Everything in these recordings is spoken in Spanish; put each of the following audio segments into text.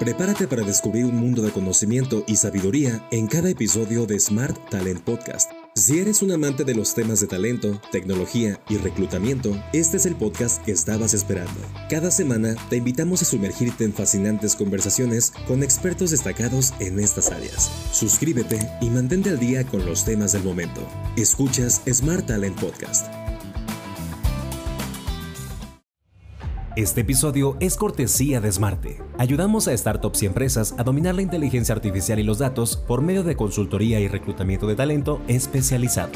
Prepárate para descubrir un mundo de conocimiento y sabiduría en cada episodio de Smart Talent Podcast. Si eres un amante de los temas de talento, tecnología y reclutamiento, este es el podcast que estabas esperando. Cada semana te invitamos a sumergirte en fascinantes conversaciones con expertos destacados en estas áreas. Suscríbete y mantente al día con los temas del momento. Escuchas Smart Talent Podcast. Este episodio es cortesía de Smarte. Ayudamos a startups y empresas a dominar la inteligencia artificial y los datos por medio de consultoría y reclutamiento de talento especializado.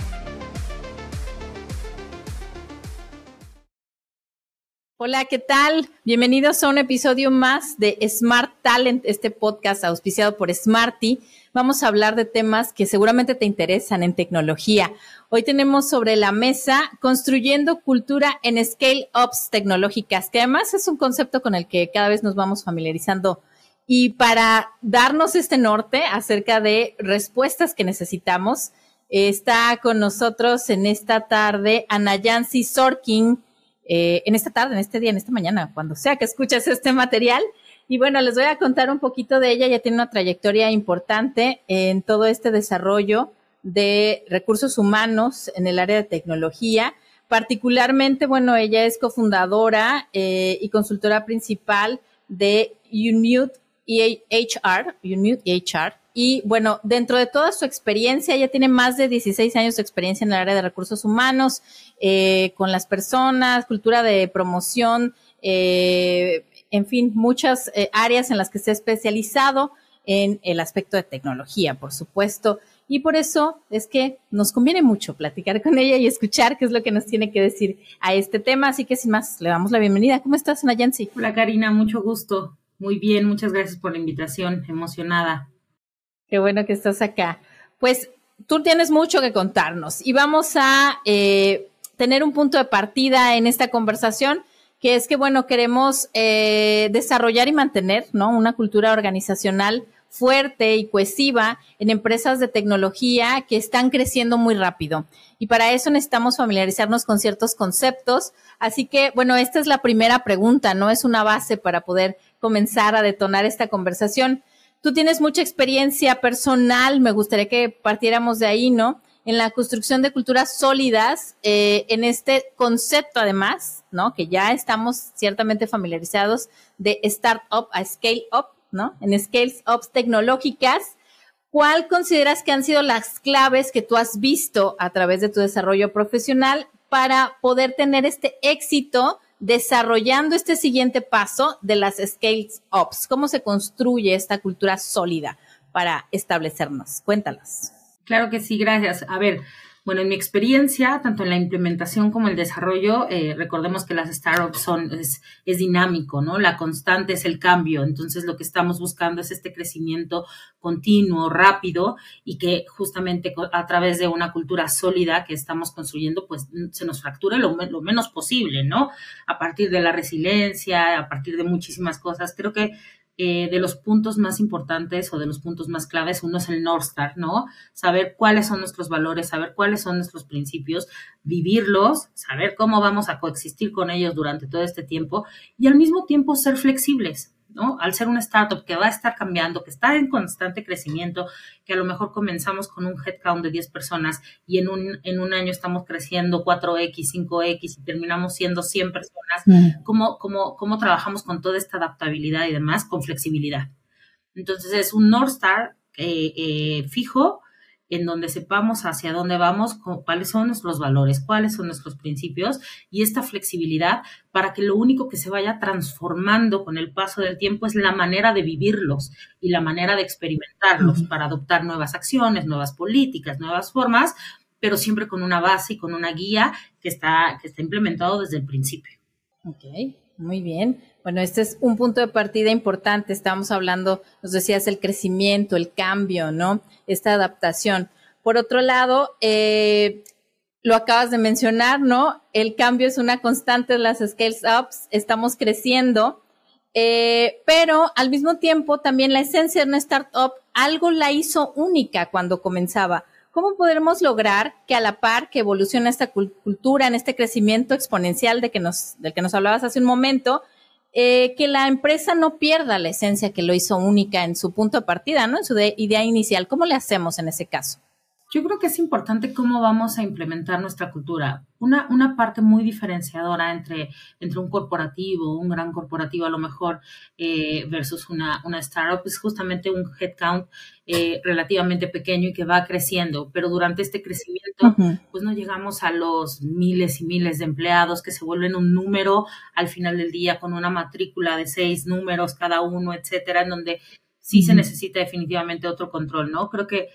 Hola, ¿qué tal? Bienvenidos a un episodio más de Smart Talent, este podcast auspiciado por Smarty. Vamos a hablar de temas que seguramente te interesan en tecnología. Hoy tenemos sobre la mesa construyendo cultura en scale ups tecnológicas, que además es un concepto con el que cada vez nos vamos familiarizando. Y para darnos este norte acerca de respuestas que necesitamos, está con nosotros en esta tarde Ana Yancy Sorkin, eh, en esta tarde, en este día, en esta mañana, cuando sea que escuches este material. Y bueno, les voy a contar un poquito de ella. Ya tiene una trayectoria importante en todo este desarrollo de recursos humanos en el área de tecnología. Particularmente, bueno, ella es cofundadora eh, y consultora principal de Unmute HR, Unmute HR, y bueno, dentro de toda su experiencia, ella tiene más de 16 años de experiencia en el área de recursos humanos, eh, con las personas, cultura de promoción, eh, en fin, muchas eh, áreas en las que se ha especializado en el aspecto de tecnología, por supuesto. Y por eso es que nos conviene mucho platicar con ella y escuchar qué es lo que nos tiene que decir a este tema. Así que sin más, le damos la bienvenida. ¿Cómo estás, Nayansi? Hola, Karina, mucho gusto. Muy bien, muchas gracias por la invitación. Emocionada. Qué bueno que estás acá. Pues tú tienes mucho que contarnos y vamos a eh, tener un punto de partida en esta conversación, que es que, bueno, queremos eh, desarrollar y mantener, ¿no? Una cultura organizacional fuerte y cohesiva en empresas de tecnología que están creciendo muy rápido. Y para eso necesitamos familiarizarnos con ciertos conceptos. Así que, bueno, esta es la primera pregunta, ¿no? Es una base para poder comenzar a detonar esta conversación. Tú tienes mucha experiencia personal, me gustaría que partiéramos de ahí, ¿no? En la construcción de culturas sólidas, eh, en este concepto además, ¿no? Que ya estamos ciertamente familiarizados de startup a scale up, ¿no? En scales ups tecnológicas. ¿Cuál consideras que han sido las claves que tú has visto a través de tu desarrollo profesional para poder tener este éxito desarrollando este siguiente paso de las scales ups? ¿Cómo se construye esta cultura sólida para establecernos? Cuéntalas. Claro que sí, gracias. A ver, bueno, en mi experiencia, tanto en la implementación como el desarrollo, eh, recordemos que las startups son, es, es, dinámico, ¿no? La constante es el cambio. Entonces, lo que estamos buscando es este crecimiento continuo, rápido y que justamente a través de una cultura sólida que estamos construyendo, pues se nos fracture lo, lo menos posible, ¿no? A partir de la resiliencia, a partir de muchísimas cosas. Creo que eh, de los puntos más importantes o de los puntos más claves, uno es el North Star, ¿no? Saber cuáles son nuestros valores, saber cuáles son nuestros principios, vivirlos, saber cómo vamos a coexistir con ellos durante todo este tiempo y al mismo tiempo ser flexibles, ¿no? Al ser una startup que va a estar cambiando, que está en constante crecimiento, que a lo mejor comenzamos con un headcount de 10 personas y en un, en un año estamos creciendo 4X, 5X y terminamos siendo 100 personas, mm. ¿cómo, cómo, cómo trabajamos con toda esta adaptabilidad y demás con flexibilidad? Entonces es un North Star eh, eh, fijo en donde sepamos hacia dónde vamos, cuáles son nuestros valores, cuáles son nuestros principios y esta flexibilidad para que lo único que se vaya transformando con el paso del tiempo es la manera de vivirlos y la manera de experimentarlos para adoptar nuevas acciones, nuevas políticas, nuevas formas, pero siempre con una base y con una guía que está, que está implementado desde el principio. Ok, muy bien. Bueno, este es un punto de partida importante. Estamos hablando, nos decías, el crecimiento, el cambio, ¿no? Esta adaptación. Por otro lado, eh, lo acabas de mencionar, ¿no? El cambio es una constante en las scales ups, estamos creciendo, eh, pero al mismo tiempo también la esencia de una startup algo la hizo única cuando comenzaba. ¿Cómo podremos lograr que a la par que evoluciona esta cultura, en este crecimiento exponencial de que del que nos hablabas hace un momento, eh, que la empresa no pierda la esencia que lo hizo única en su punto de partida, ¿no? En su idea inicial. ¿Cómo le hacemos en ese caso? Yo creo que es importante cómo vamos a implementar nuestra cultura. Una, una parte muy diferenciadora entre, entre un corporativo, un gran corporativo a lo mejor, eh, versus una, una startup es justamente un headcount eh, relativamente pequeño y que va creciendo. Pero durante este crecimiento, pues no llegamos a los miles y miles de empleados que se vuelven un número al final del día con una matrícula de seis números cada uno, etcétera, en donde sí se necesita definitivamente otro control, ¿no? Creo que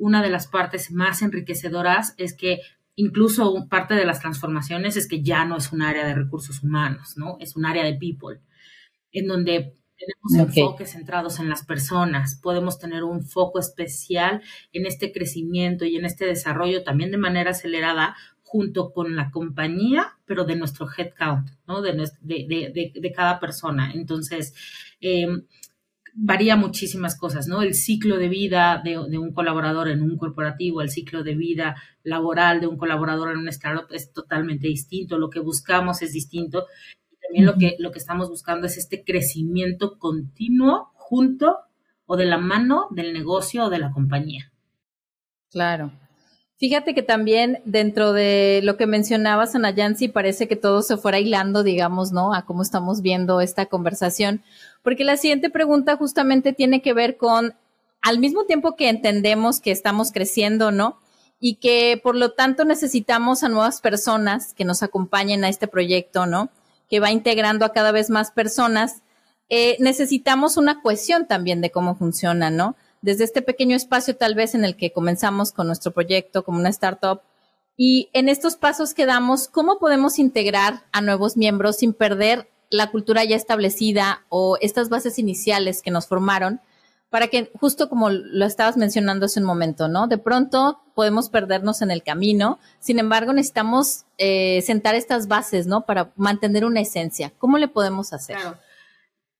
una de las partes más enriquecedoras es que incluso parte de las transformaciones es que ya no es un área de recursos humanos, ¿no? Es un área de people, en donde tenemos enfoques centrados en las personas, podemos tener un foco especial en este crecimiento y en este desarrollo también de manera acelerada junto con la compañía, pero de nuestro headcount, ¿no? De, de, de cada persona. Entonces, eh, varía muchísimas cosas, ¿no? El ciclo de vida de, un colaborador en un corporativo, el ciclo de vida laboral de un colaborador en un startup es totalmente distinto, lo que buscamos es distinto y también lo que, lo que estamos buscando es este crecimiento continuo junto o de la mano del negocio o de la compañía. Claro. Fíjate que también dentro de lo que mencionabas, Anayansi, parece que todo se fuera hilando, digamos, ¿no? A cómo estamos viendo esta conversación porque la siguiente pregunta justamente tiene que ver con, al mismo tiempo que entendemos que estamos creciendo, ¿no? Y que por lo tanto necesitamos a nuevas personas que nos acompañen a este proyecto, ¿no? Que va integrando a cada vez más personas. Eh, necesitamos una cohesión también de cómo funciona, ¿no? Desde este pequeño espacio tal vez en el que comenzamos con nuestro proyecto como una startup, y en estos pasos que damos, ¿cómo podemos integrar a nuevos miembros sin perder la cultura ya establecida o estas bases iniciales que nos formaron para que, justo como lo estabas mencionando hace un momento, ¿no? De pronto podemos perdernos en el camino, sin embargo necesitamos eh, sentar estas bases, ¿no? Para mantener una esencia. ¿Cómo le podemos hacer? Claro.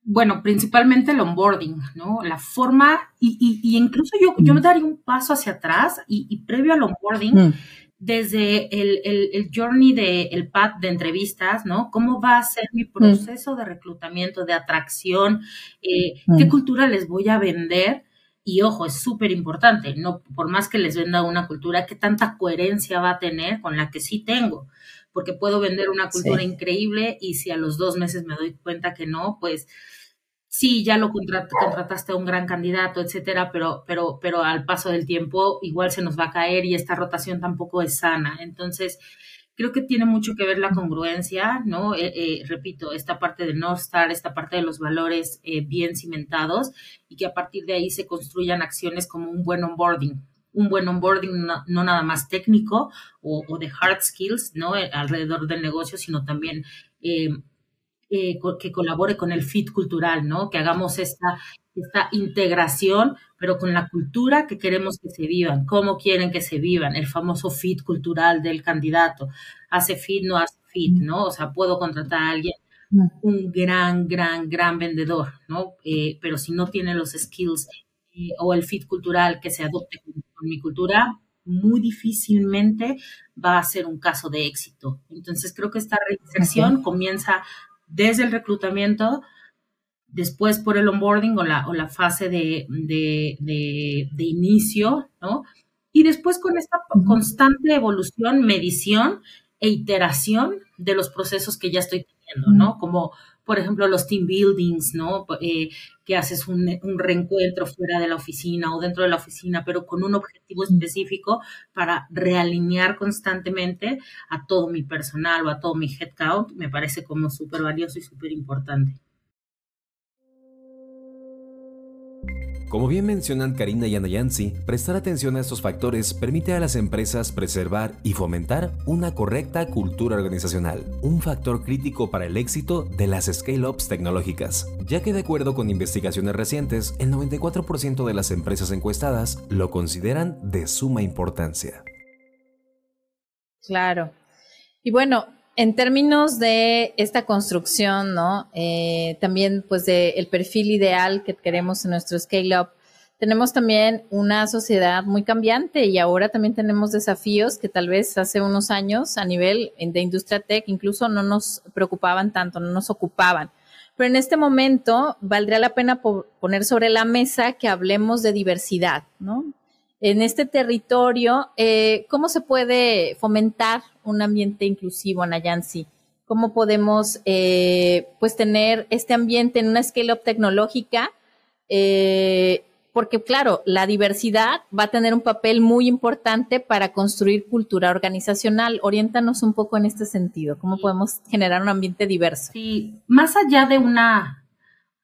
Bueno, principalmente el onboarding, ¿no? La forma, y, y, incluso yo, yo me daría un paso hacia atrás y, previo al onboarding, mm desde el, el, journey del el path de entrevistas, ¿no? ¿Cómo va a ser mi mm. proceso de reclutamiento, de atracción? Eh, ¿Qué mm. cultura les voy a vender? Y ojo, es súper importante, no por más que les venda una cultura, ¿qué tanta coherencia va a tener con la que sí tengo? Porque puedo vender una cultura increíble y si a los dos meses me doy cuenta que no, pues sí, ya lo contrataste a un gran candidato, etcétera, pero, pero, pero al paso del tiempo igual se nos va a caer y esta rotación tampoco es sana. Entonces, creo que tiene mucho que ver la congruencia, ¿no? Eh, eh, repito, esta parte de North Star, esta parte de los valores eh, bien cimentados y que a partir de ahí se construyan acciones como un buen onboarding. Un buen onboarding no, nada más técnico o, o, de hard skills, ¿no? alrededor del negocio, sino también eh, que colabore con el fit cultural, ¿no? Que hagamos esta, esta integración, pero con la cultura que queremos que se vivan, cómo quieren que se vivan, el famoso fit cultural del candidato. Hace fit, no hace fit, ¿no? O sea, puedo contratar a alguien, un gran, gran, gran vendedor, ¿no? Eh, pero si no tiene los skills eh, o el fit cultural que se adopte con, mi cultura, muy difícilmente va a ser un caso de éxito. Entonces creo que esta reinserción comienza desde el reclutamiento, después por el onboarding o la, o la fase de, de, inicio, ¿no? Y después con esta constante evolución, medición e iteración de los procesos que ya estoy teniendo, ¿no? Como por ejemplo, los team buildings, ¿no? Eh, que haces un, reencuentro fuera de la oficina o dentro de la oficina, pero con un objetivo específico para realinear constantemente a todo mi personal o a todo mi headcount, me parece como súper valioso y súper importante. Como bien mencionan Karina y Anayansi, prestar atención a estos factores permite a las empresas preservar y fomentar una correcta cultura organizacional, un factor crítico para el éxito de las scale-ups tecnológicas, ya que de acuerdo con investigaciones recientes, el 94% de las empresas encuestadas lo consideran de suma importancia. Claro. Y bueno, en términos de esta construcción, ¿no? Eh, también, pues, del el perfil ideal que queremos en nuestro scale-up, tenemos también una sociedad muy cambiante y ahora también tenemos desafíos que tal vez hace unos años a nivel de industria tech incluso no nos preocupaban tanto, no nos ocupaban. pero en este momento valdría la pena poner sobre la mesa que hablemos de diversidad, ¿no? En este territorio, eh, ¿cómo se puede fomentar un ambiente inclusivo, Anayansi? ¿Cómo podemos, eh, pues, tener este ambiente en una scale-up tecnológica eh, porque claro, la diversidad va a tener un papel muy importante para construir cultura organizacional. Oriéntanos un poco en este sentido, cómo podemos generar un ambiente diverso. Sí, más allá de una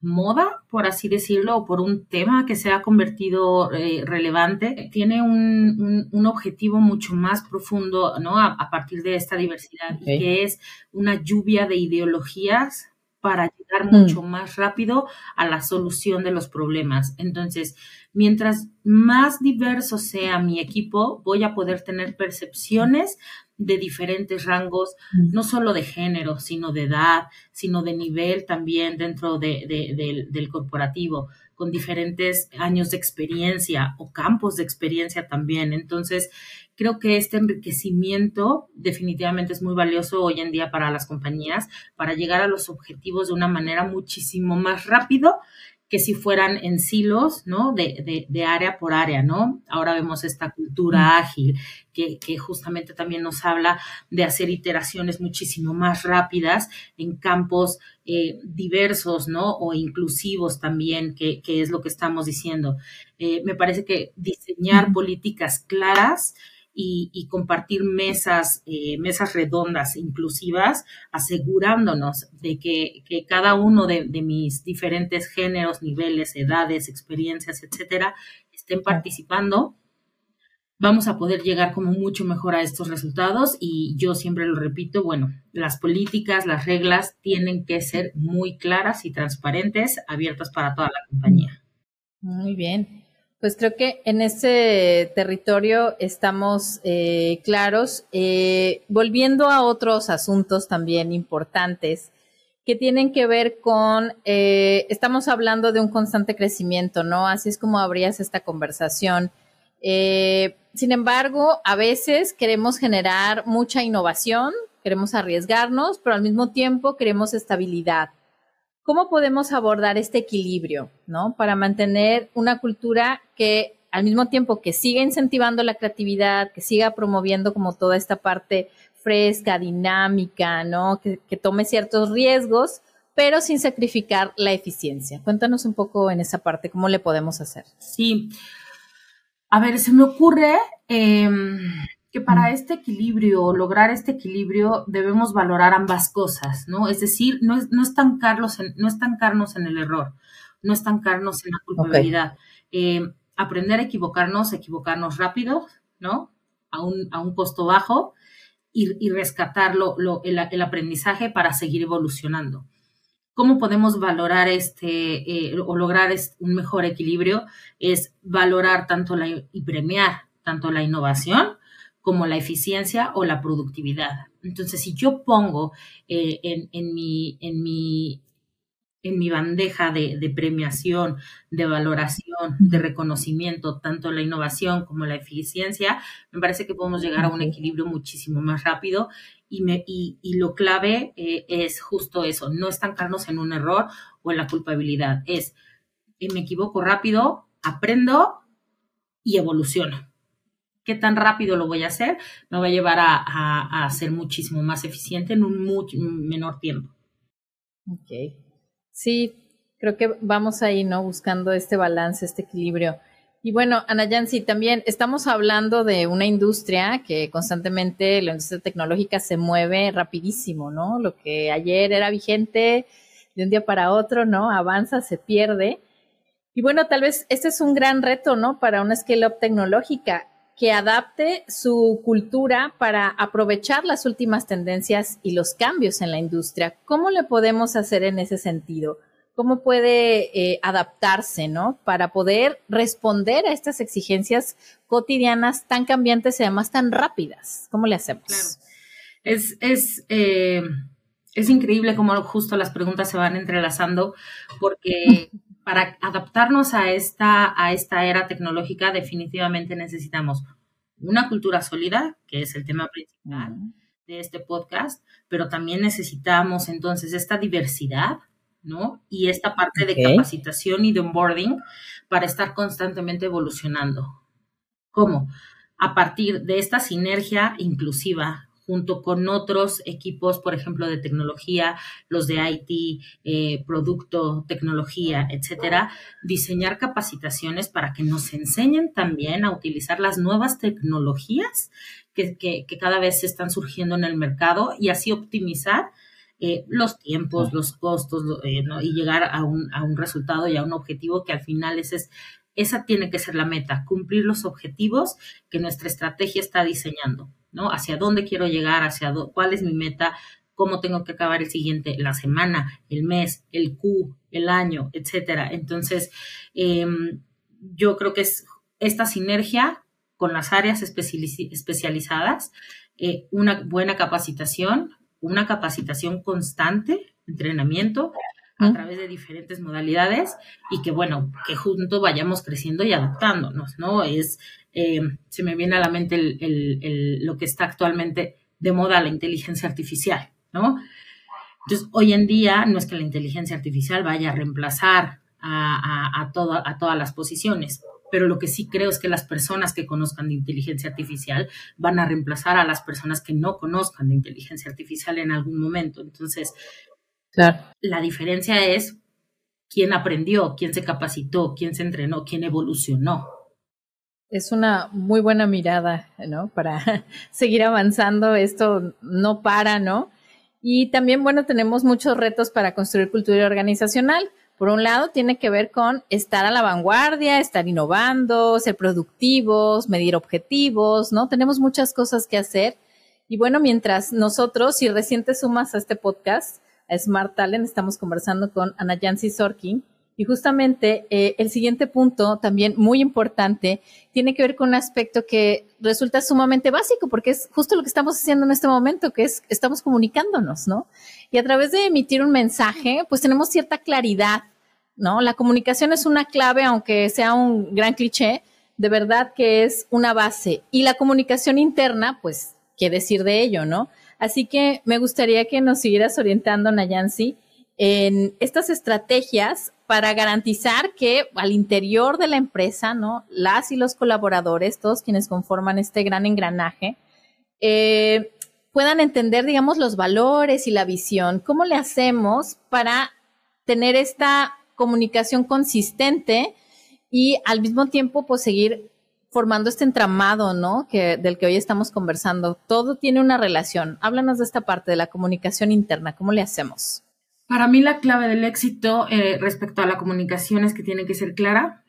moda, por así decirlo, o por un tema que se ha convertido eh, relevante, tiene un, objetivo mucho más profundo, ¿no? A, partir de esta diversidad, y que es una lluvia de ideologías para llegar mm. mucho más rápido a la solución de los problemas. Entonces, mientras más diverso sea mi equipo, voy a poder tener percepciones de diferentes rangos, no solo de género, sino de edad, sino de nivel también dentro del corporativo, con diferentes años de experiencia o campos de experiencia también. Entonces, Creo que este enriquecimiento definitivamente es muy valioso hoy en día para las compañías para llegar a los objetivos de una manera muchísimo más rápido que si fueran en silos, ¿no? De, de, área por área, ¿no? Ahora vemos esta cultura ágil que, que, justamente también nos habla de hacer iteraciones muchísimo más rápidas en campos eh, diversos, ¿no? O inclusivos también, que, que, es lo que estamos diciendo. Eh, me parece que diseñar políticas claras y, compartir mesas, eh, mesas redondas inclusivas, asegurándonos de que, cada uno de, mis diferentes géneros, niveles, edades, experiencias, etcétera, estén participando, vamos a poder llegar como mucho mejor a estos resultados y yo siempre lo repito, bueno, las políticas, las reglas tienen que ser muy claras y transparentes, abiertas para toda la compañía. Muy bien. Pues creo que en ese territorio estamos eh, claros. Eh, volviendo a otros asuntos también importantes que tienen que ver con, eh, estamos hablando de un constante crecimiento, ¿no? Así es como abrías esta conversación. sin embargo, a veces queremos generar mucha innovación, queremos arriesgarnos, pero al mismo tiempo queremos estabilidad. ¿Cómo podemos abordar este equilibrio, ¿no? Para mantener una cultura que al mismo tiempo que siga incentivando la creatividad, que siga promoviendo como toda esta parte fresca, dinámica, ¿no? Que, tome ciertos riesgos, pero sin sacrificar la eficiencia. Cuéntanos un poco en esa parte, ¿cómo le podemos hacer? Sí. A ver, se me ocurre em, que para este equilibrio, lograr este equilibrio, debemos valorar ambas cosas, ¿no? Es decir, no, es, no, estancarnos, en, no estancarnos en el error, no estancarnos en la culpabilidad. Eh, aprender a equivocarnos, equivocarnos rápido, ¿no? A un, a un costo bajo y, y rescatar lo, el, el, aprendizaje para seguir evolucionando. ¿Cómo podemos valorar este eh, o lograr un mejor equilibrio? Es valorar tanto la, y premiar tanto la innovación como la eficiencia o la productividad. Entonces, si yo pongo eh, en, mi, en, mi, en mi bandeja de, premiación, de valoración, de reconocimiento, tanto la innovación como la eficiencia, me parece que podemos llegar a un equilibrio muchísimo más rápido. Y, me, y, lo clave eh, es justo eso, no estancarnos en un error o en la culpabilidad, es eh, me equivoco rápido, aprendo y evoluciono qué tan rápido lo voy a hacer, me va a llevar a, ser muchísimo más eficiente en un menor tiempo. Ok. Sí, creo que vamos ahí, ¿no? Buscando este balance, este equilibrio. Y bueno, Ana también estamos hablando de una industria que constantemente, la industria tecnológica se mueve rapidísimo, ¿no? Lo que ayer era vigente de un día para otro, ¿no? Avanza, se pierde. Y bueno, tal vez este es un gran reto, ¿no? Para una scale-up tecnológica que adapte su cultura para aprovechar las últimas tendencias y los cambios en la industria. ¿Cómo le podemos hacer en ese sentido? ¿Cómo puede eh, adaptarse, ¿no? Para poder responder a estas exigencias cotidianas tan cambiantes y además tan rápidas. ¿Cómo le hacemos? Claro. Es, es, eh, es increíble cómo justo las preguntas se van entrelazando porque para adaptarnos a esta, a esta era tecnológica definitivamente necesitamos una cultura sólida, que es el tema principal de este podcast, pero también necesitamos entonces esta diversidad, ¿no? Y esta parte de capacitación y de onboarding para estar constantemente evolucionando. ¿Cómo? A partir de esta sinergia inclusiva junto con otros equipos, por ejemplo, de tecnología, los de IT, eh, producto, tecnología, etcétera, diseñar capacitaciones para que nos enseñen también a utilizar las nuevas tecnologías que, cada vez están surgiendo en el mercado y así optimizar eh, los tiempos, los costos eh, y llegar a un, resultado y a un objetivo que al final es esa tiene que ser la meta, cumplir los objetivos que nuestra estrategia está diseñando. ¿No? Hacia dónde quiero llegar, hacia cuál es mi meta, cómo tengo que acabar el siguiente, la semana, el mes, el Q, el año, etcétera. Entonces, em, yo creo que es esta sinergia con las áreas especializadas, eh, una buena capacitación, una capacitación constante, entrenamiento a través de diferentes modalidades y que bueno, que juntos vayamos creciendo y adaptándonos, ¿no? Es eh, se me viene a la mente lo que está actualmente de moda, la inteligencia artificial, ¿no? Entonces, hoy en día no es que la inteligencia artificial vaya a reemplazar a, a, todas las posiciones, pero lo que sí creo es que las personas que conozcan de inteligencia artificial van a reemplazar a las personas que no conozcan de inteligencia artificial en algún momento. Entonces, la diferencia es quién aprendió, quién se capacitó, quién se entrenó, quién evolucionó. Es una muy buena mirada, ¿no? Para seguir avanzando, esto no para, ¿no? Y también, bueno, tenemos muchos retos para construir cultura organizacional. Por un lado, tiene que ver con estar a la vanguardia, estar innovando, ser productivos, medir objetivos, ¿no? Tenemos muchas cosas que hacer. Y bueno, mientras nosotros, si recién te sumas a este podcast, a Smart Talent, estamos conversando con Ana Yancy Sorkin, y justamente eh, el siguiente punto, también muy importante, tiene que ver con un aspecto que resulta sumamente básico, porque es justo lo que estamos haciendo en este momento, que es estamos comunicándonos, ¿no? Y a través de emitir un mensaje, pues tenemos cierta claridad, ¿no? La comunicación es una clave, aunque sea un gran cliché, de verdad que es una base. Y la comunicación interna, pues, ¿qué decir de ello, no? Así que me gustaría que nos siguieras orientando, Nayansi, en estas estrategias para garantizar que al interior de la empresa, ¿no? Las y los colaboradores, todos quienes conforman este gran engranaje, eh, puedan entender, digamos, los valores y la visión. ¿Cómo le hacemos para tener esta comunicación consistente y al mismo tiempo, pues, seguir formando este entramado, ¿no? Del que hoy estamos conversando. Todo tiene una relación. Háblanos de esta parte de la comunicación interna. ¿Cómo le hacemos? Para mí la clave del éxito eh, respecto a la comunicación es que tiene que ser clara,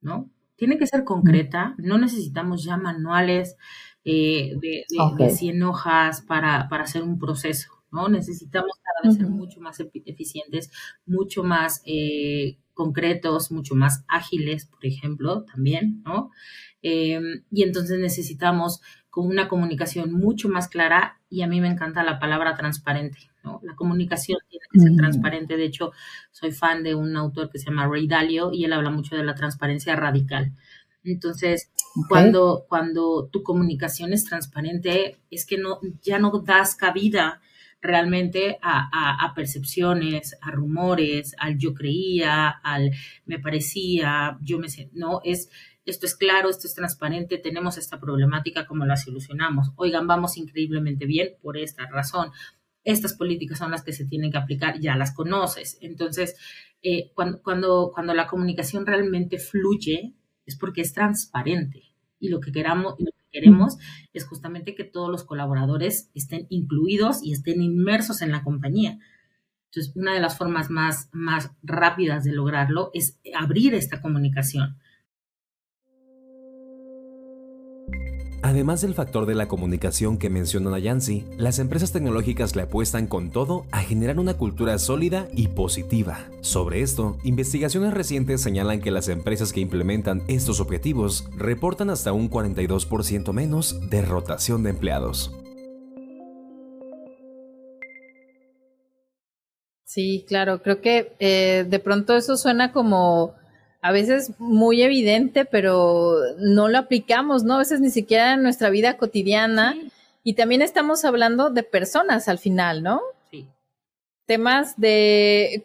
¿no? Tiene que ser concreta, no necesitamos ya manuales eh, de, de, 100 hojas para, para hacer un proceso, ¿no? Necesitamos cada vez ser mucho más eficientes, mucho más eh, concretos, mucho más ágiles, por ejemplo, también, ¿no? Em, y entonces necesitamos con una comunicación mucho más clara y a mí me encanta la palabra transparente. ¿no? La comunicación tiene que ser transparente. De hecho, soy fan de un autor que se llama Ray Dalio y él habla mucho de la transparencia radical. Entonces, cuando, cuando tu comunicación es transparente, es que no, ya no das cabida realmente a, a, percepciones, a rumores, al yo creía, al me parecía, yo me no, es esto es claro, esto es transparente, tenemos esta problemática, ¿cómo la solucionamos? Oigan, vamos increíblemente bien por esta razón. Estas políticas son las que se tienen que aplicar, ya las conoces. Entonces, eh, cuando, cuando, cuando la comunicación realmente fluye, es porque es transparente. Y lo que queramos, queremos es justamente que todos los colaboradores estén incluidos y estén inmersos en la compañía. Entonces, una de las formas más, más rápidas de lograrlo es abrir esta comunicación. Además del factor de la comunicación que menciona Nayansi, las empresas tecnológicas le apuestan con todo a generar una cultura sólida y positiva. Sobre esto, investigaciones recientes señalan que las empresas que implementan estos objetivos reportan hasta un 42% menos de rotación de empleados. Sí, claro, creo que eh, de pronto eso suena como a veces muy evidente, pero no lo aplicamos, ¿no? A veces ni siquiera en nuestra vida cotidiana. Y también estamos hablando de personas al final, ¿no? Sí. Temas de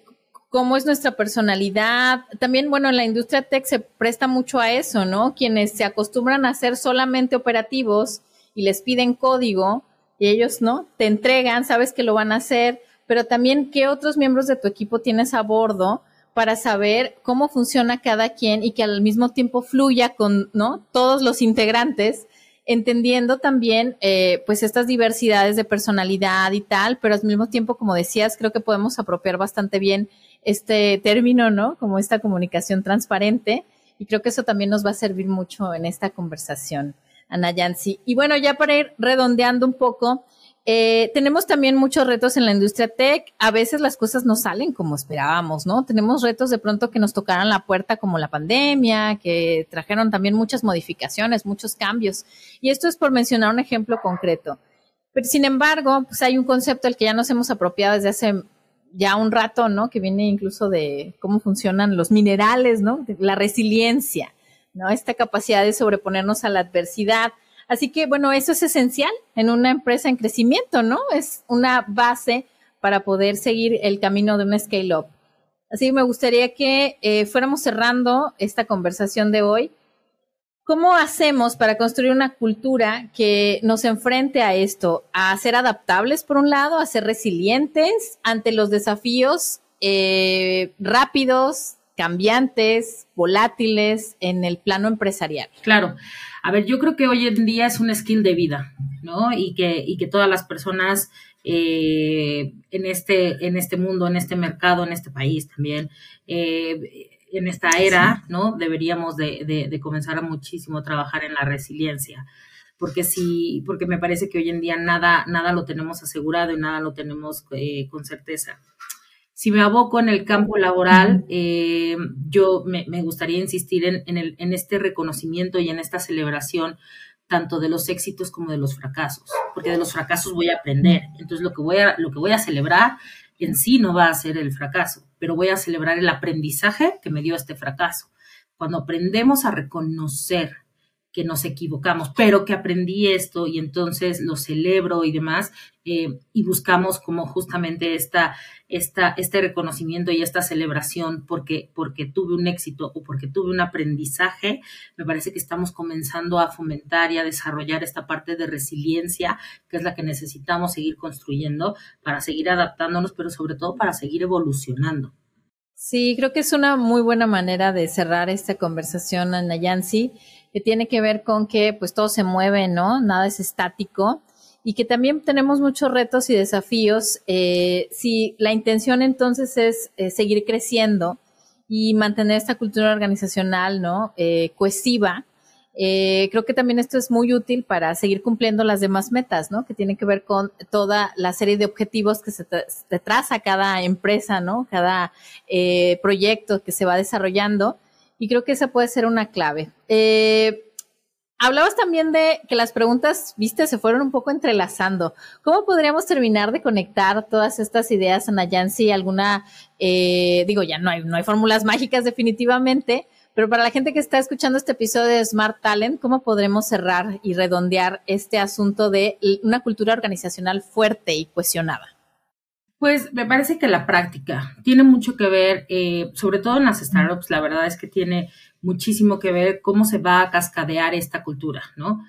cómo es nuestra personalidad. También, bueno, en la industria tech se presta mucho a eso, ¿no? Quienes se acostumbran a ser solamente operativos y les piden código y ellos, ¿no? Te entregan, sabes que lo van a hacer, pero también qué otros miembros de tu equipo tienes a bordo para saber cómo funciona cada quien y que al mismo tiempo fluya con, ¿no? Todos los integrantes entendiendo también eh, pues estas diversidades de personalidad y tal, pero al mismo tiempo, como decías, creo que podemos apropiar bastante bien este término, ¿no? Como esta comunicación transparente. Y creo que eso también nos va a servir mucho en esta conversación, Ana Yancy. Y bueno, ya para ir redondeando un poco, eh, tenemos también muchos retos en la industria tech. A veces las cosas no salen como esperábamos, ¿no? Tenemos retos de pronto que nos tocaran la puerta como la pandemia, que trajeron también muchas modificaciones, muchos cambios. Y esto es por mencionar un ejemplo concreto. Pero sin embargo, pues hay un concepto al que ya nos hemos apropiado desde hace ya un rato, ¿no? Que viene incluso de cómo funcionan los minerales, ¿no? La resiliencia, ¿no? Esta capacidad de sobreponernos a la adversidad. Así que, bueno, eso es esencial en una empresa en crecimiento, ¿no? Es una base para poder seguir el camino de un scale-up. Así que me gustaría que eh, fuéramos cerrando esta conversación de hoy ¿Cómo hacemos para construir una cultura que nos enfrente a esto? A ser adaptables, por un lado, a ser resilientes ante los desafíos eh, rápidos, cambiantes, volátiles en el plano empresarial. Claro. A ver, yo creo que hoy en día es un skill de vida, ¿no? Y que, y que todas las personas eh, en, este, en este mundo, en este mercado, en este país también, eh, en esta era, ¿no? Deberíamos de, de, comenzar a muchísimo trabajar en la resiliencia porque sí, porque me parece que hoy en día nada, nada lo tenemos asegurado y nada lo tenemos eh, con certeza. Si me aboco en el campo laboral, eh, yo me, gustaría insistir en, en, el, en este reconocimiento y en esta celebración tanto de los éxitos como de los fracasos, porque de los fracasos voy a aprender. Entonces lo que voy a, lo que voy a celebrar en sí no va a ser el fracaso, pero voy a celebrar el aprendizaje que me dio este fracaso. Cuando aprendemos a reconocer que nos equivocamos, pero que aprendí esto y entonces lo celebro y demás, eh, y buscamos como justamente esta, esta, este reconocimiento y esta celebración porque, porque tuve un éxito o porque tuve un aprendizaje, me parece que estamos comenzando a fomentar y a desarrollar esta parte de resiliencia, que es la que necesitamos seguir construyendo para seguir adaptándonos, pero sobre todo para seguir evolucionando. Sí, creo que es una muy buena manera de cerrar esta conversación, Ana Yancy que tiene que ver con que pues todo se mueve, ¿no? Nada es estático y que también tenemos muchos retos y desafíos. Eh, si la intención entonces es eh, seguir creciendo y mantener esta cultura organizacional, ¿no? Eh, cohesiva, creo que también esto es muy útil para seguir cumpliendo las demás metas, ¿no? Que tienen que ver con toda la serie de objetivos que se, se traza cada empresa, ¿no? Cada proyecto que se va desarrollando y creo que esa puede ser una clave. Eh, hablabas también de que las preguntas, viste, se fueron un poco entrelazando. ¿Cómo podríamos terminar de conectar todas estas ideas, Ana Yancy? ¿Alguna, eh, digo, ya no hay, no hay fórmulas mágicas definitivamente, pero para la gente que está escuchando este episodio de Smart Talent, ¿cómo podremos cerrar y redondear este asunto de una cultura organizacional fuerte y cohesionada? Pues me parece que la práctica tiene mucho que ver, eh, sobre todo en las startups, la verdad es que tiene muchísimo que ver cómo se va a cascadear esta cultura, ¿no?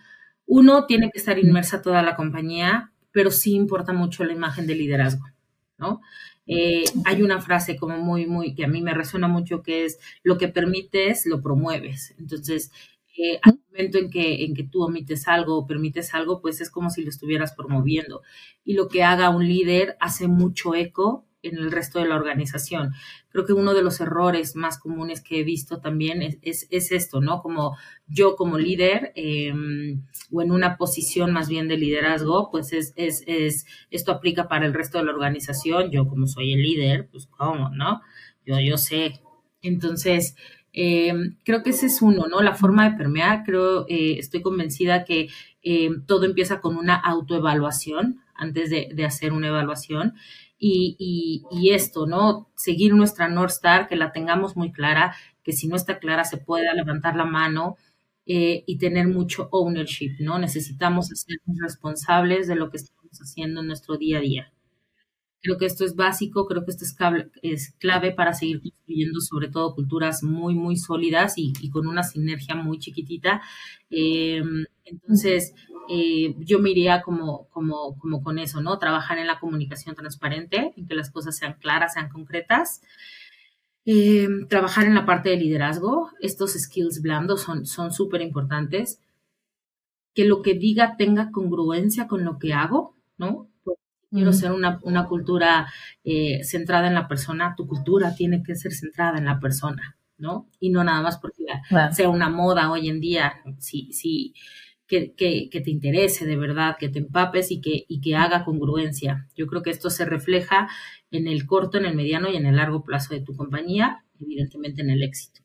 Uno tiene que estar inmersa toda la compañía, pero sí importa mucho la imagen de liderazgo, ¿no? Eh, hay una frase como muy, muy, que a mí me resuena mucho, que es, lo que permites, lo promueves. Entonces, eh, al momento en que, en que tú omites algo o permites algo, pues es como si lo estuvieras promoviendo. Y lo que haga un líder hace mucho eco en el resto de la organización. Creo que uno de los errores más comunes que he visto también es, es, esto, ¿no? Como yo como líder em, o en una posición más bien de liderazgo, pues es, es, es, esto aplica para el resto de la organización. Yo como soy el líder, pues cómo, ¿no? Yo, yo sé. Entonces, eh, creo que ese es uno, ¿no? La forma de permear, creo, eh, estoy convencida que eh, todo empieza con una autoevaluación antes de, hacer una evaluación. Y, y, esto, ¿no? Seguir nuestra North Star, que la tengamos muy clara, que si no está clara se pueda levantar la mano y tener mucho ownership, ¿no? Necesitamos ser responsables de lo que estamos haciendo en nuestro día a día. Creo que esto es básico, creo que esto es, es clave para seguir construyendo sobre todo culturas muy, muy sólidas y, con una sinergia muy chiquitita. Em, entonces, eh, yo me iría como, como, como con eso, ¿no? Trabajar en la comunicación transparente, en que las cosas sean claras, sean concretas. Em, trabajar en la parte de liderazgo. Estos skills blandos son súper importantes. Que lo que diga tenga congruencia con lo que hago, ¿no? Quiero ser una, cultura eh, centrada en la persona, tu cultura tiene que ser centrada en la persona, ¿no? Y no nada más porque sea una moda hoy en día, sí, sí, que, te interese de verdad, que te empapes y que, y que haga congruencia. Yo creo que esto se refleja en el corto, en el mediano y en el largo plazo de tu compañía, evidentemente en el éxito.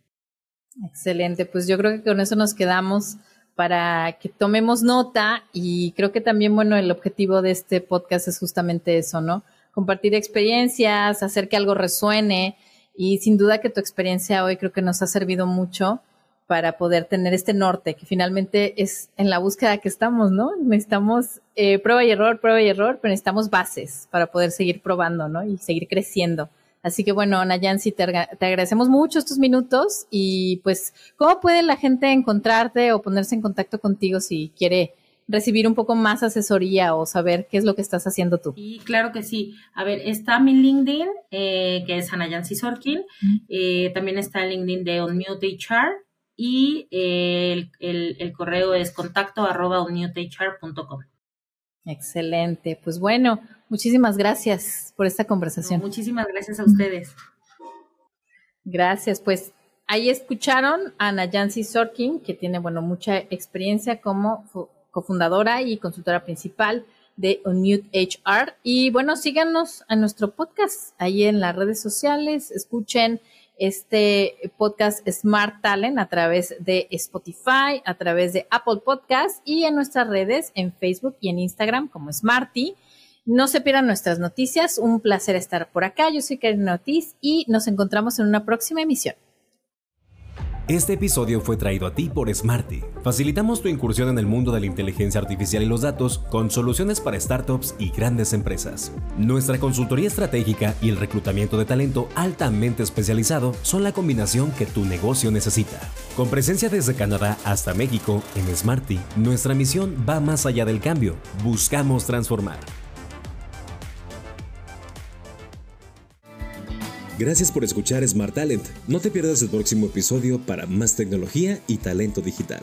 Excelente, pues yo creo que con eso nos quedamos para que tomemos nota y creo que también, bueno, el objetivo de este podcast es justamente eso, ¿no? Compartir experiencias, hacer que algo resuene y sin duda que tu experiencia hoy creo que nos ha servido mucho para poder tener este norte, que finalmente es en la búsqueda que estamos, ¿no? Necesitamos eh, prueba y error, prueba y error, pero necesitamos bases para poder seguir probando, ¿no? Y seguir creciendo. Así que bueno, Nayansi, te, te agradecemos mucho estos minutos y pues, ¿cómo puede la gente encontrarte o ponerse en contacto contigo si quiere recibir un poco más asesoría o saber qué es lo que estás haciendo tú? Sí, claro que sí. A ver, está mi LinkedIn, eh, que es Anayansi Sorkin. Eh, también está el LinkedIn de Unmute HR y el, el, correo es contacto arroba. Excelente. Pues bueno, muchísimas gracias por esta conversación. muchísimas gracias a ustedes. Gracias. Pues ahí escucharon a Nayansi Sorkin, que tiene, bueno, mucha experiencia como cofundadora y consultora principal de Unmute HR. Y bueno, síganos a nuestro podcast ahí en las redes sociales, escuchen este podcast Smart Talent a través de Spotify, a través de Apple Podcast y en nuestras redes en Facebook y en Instagram como Smarty. No se pierdan nuestras noticias. Un placer estar por acá. Yo soy Karen Notis y nos encontramos en una próxima emisión. Este episodio fue traído a ti por Smarty. Facilitamos tu incursión en el mundo de la inteligencia artificial y los datos con soluciones para startups y grandes empresas. Nuestra consultoría estratégica y el reclutamiento de talento altamente especializado son la combinación que tu negocio necesita. Con presencia desde Canadá hasta México, en Smarty, nuestra misión va más allá del cambio. Buscamos transformar. Gracias por escuchar Smart Talent. No te pierdas el próximo episodio para más tecnología y talento digital.